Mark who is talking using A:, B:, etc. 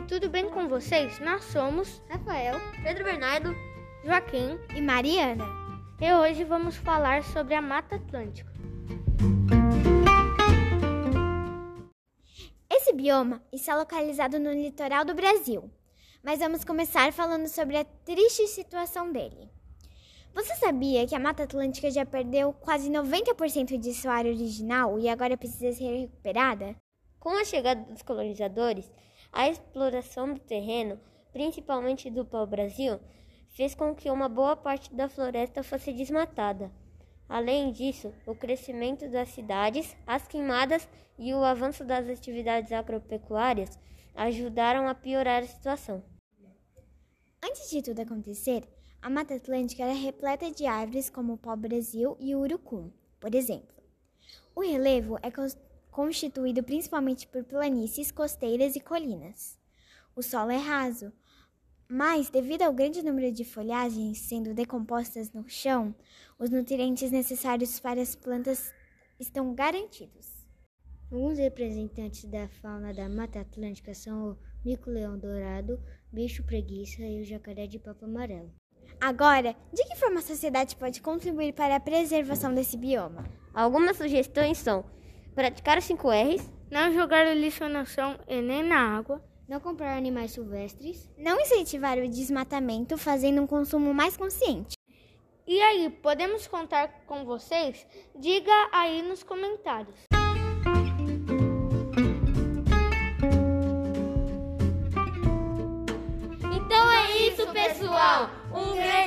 A: tudo bem com vocês? Nós somos
B: Rafael, Pedro Bernardo
A: Joaquim
C: e Mariana.
A: E hoje vamos falar sobre a Mata Atlântica.
C: Esse bioma está localizado no litoral do Brasil, mas vamos começar falando sobre a triste situação dele. Você sabia que a Mata Atlântica já perdeu quase 90% de sua área original e agora precisa ser recuperada?
B: Com a chegada dos colonizadores, a exploração do terreno, principalmente do pau-brasil, fez com que uma boa parte da floresta fosse desmatada. Além disso, o crescimento das cidades, as queimadas e o avanço das atividades agropecuárias ajudaram a piorar a situação.
C: Antes de tudo acontecer, a Mata Atlântica era repleta de árvores como o pau-brasil e o urucum, por exemplo. O relevo é constituído principalmente por planícies costeiras e colinas. O solo é raso, mas devido ao grande número de folhagens sendo decompostas no chão, os nutrientes necessários para as plantas estão garantidos.
D: Alguns representantes da fauna da Mata Atlântica são o mico-leão dourado, bicho preguiça e o jacaré de papo amarelo.
C: Agora, de que forma a sociedade pode contribuir para a preservação desse bioma?
B: Algumas sugestões são praticar os 5 R's,
A: não jogar o lixo no chão e nem na água,
D: não comprar animais silvestres,
C: não incentivar o desmatamento fazendo um consumo mais consciente.
A: E aí, podemos contar com vocês? Diga aí nos comentários. Então é isso, pessoal. Um grande